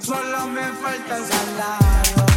Solo me falta el.